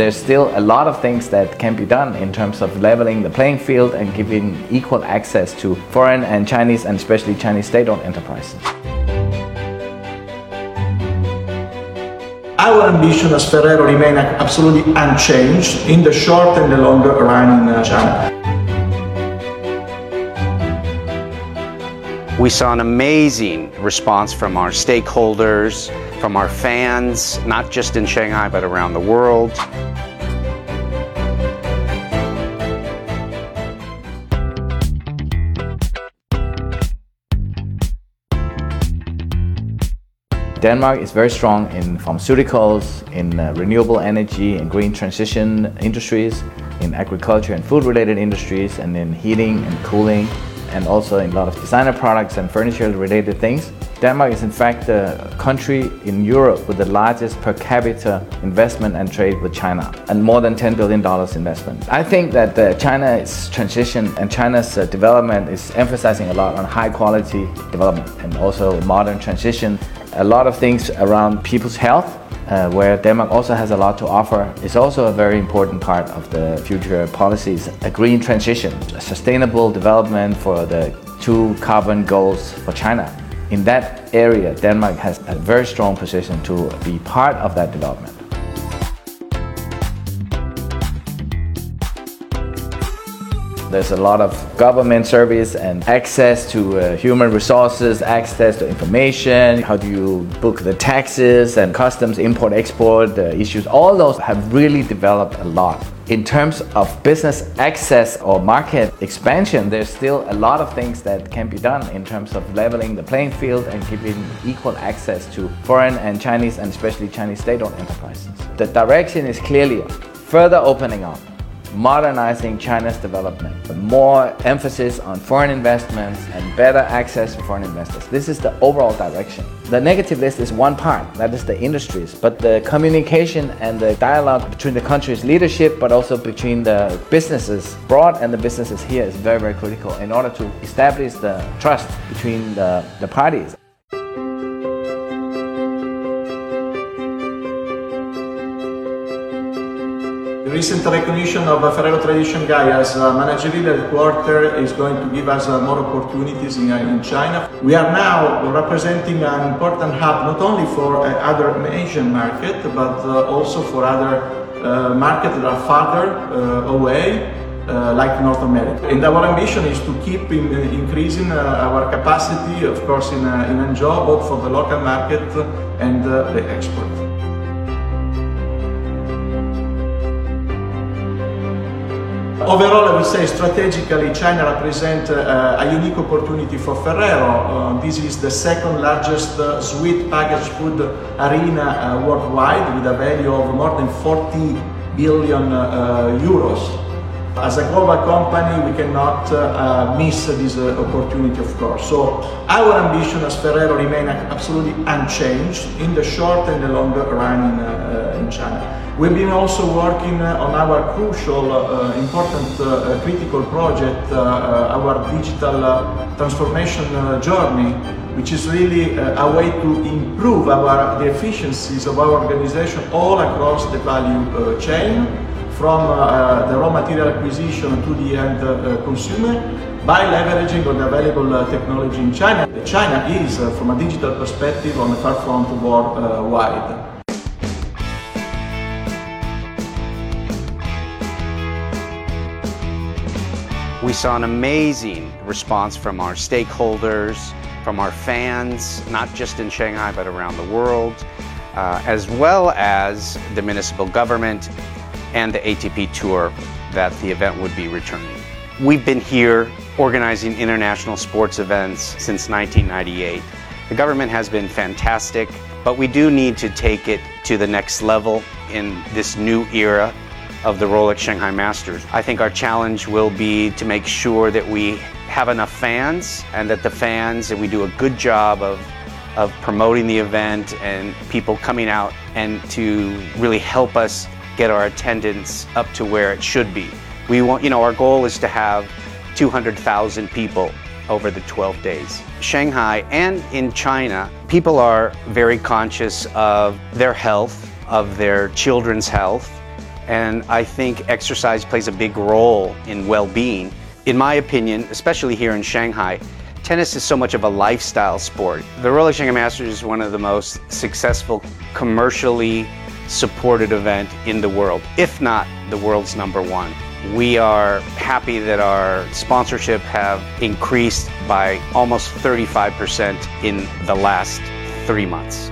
There's still a lot of things that can be done in terms of leveling the playing field and giving equal access to foreign and Chinese and especially Chinese state-owned enterprises. Our ambition as Ferrero remain absolutely unchanged in the short and the longer run in uh, China. We saw an amazing response from our stakeholders, from our fans, not just in Shanghai, but around the world. Denmark is very strong in pharmaceuticals, in uh, renewable energy, in green transition industries, in agriculture and food related industries, and in heating and cooling, and also in a lot of designer products and furniture related things. Denmark is in fact the country in Europe with the largest per capita investment and trade with China, and more than $10 billion investment. I think that uh, China's transition and China's uh, development is emphasizing a lot on high quality development and also modern transition a lot of things around people's health, uh, where Denmark also has a lot to offer, is also a very important part of the future policies. A green transition, a sustainable development for the two carbon goals for China. In that area, Denmark has a very strong position to be part of that development. There's a lot of government service and access to uh, human resources, access to information, how do you book the taxes and customs, import, export uh, issues. All those have really developed a lot. In terms of business access or market expansion, there's still a lot of things that can be done in terms of leveling the playing field and giving equal access to foreign and Chinese and especially Chinese state-owned enterprises. The direction is clearly further opening up modernizing China's development, more emphasis on foreign investments and better access for foreign investors. This is the overall direction. The negative list is one part, that is the industries, but the communication and the dialogue between the country's leadership, but also between the businesses abroad and the businesses here is very, very critical in order to establish the trust between the, the parties. The recent recognition of Ferrero Tradition Guy as a managerial headquarter is going to give us uh, more opportunities in, uh, in, China. We are now representing an important hub not only for uh, other Asian market but also for other markets that are farther away uh, like North America. And our ambition is to keep in, increasing our capacity, of course, in, in Hangzhou, both for the local market and the export. Overall, I would say strategically, China represents uh, a unique opportunity for Ferrero. Uh, this is the second largest uh, sweet packaged food arena uh, worldwide with a value of more than 40 billion uh, euros. As a global company, we cannot uh, uh miss this uh, opportunity, of course. So our ambition as Ferrero remain absolutely unchanged in the short and the long run in, uh, in China. We've been also working uh, on our crucial, uh, important, uh, critical project, our digital transformation journey, which is really a way to improve our, the efficiencies of our organization all across the value chain, from the raw material acquisition to the end consumer, by leveraging on the available uh, technology in China. China is, uh, from a digital perspective, on the forefront worldwide. Uh, We saw an amazing response from our stakeholders, from our fans, not just in Shanghai, but around the world, uh, as well as the municipal government and the ATP tour that the event would be returning. We've been here organizing international sports events since 1998. The government has been fantastic, but we do need to take it to the next level in this new era of the Rolex Shanghai Masters. I think our challenge will be to make sure that we have enough fans and that the fans, that we do a good job of, of promoting the event and people coming out and to really help us get our attendance up to where it should be. We want, you know, our goal is to have 200,000 people over the 12 days. Shanghai and in China, people are very conscious of their health, of their children's health, And I think exercise plays a big role in well being. In my opinion, especially here in Shanghai, tennis is so much of a lifestyle sport. The Rolex Shanghai Masters is one of the most successful commercially supported event in the world, if not the world's number one. We are happy that our sponsorship have increased by almost 35% in the last three months.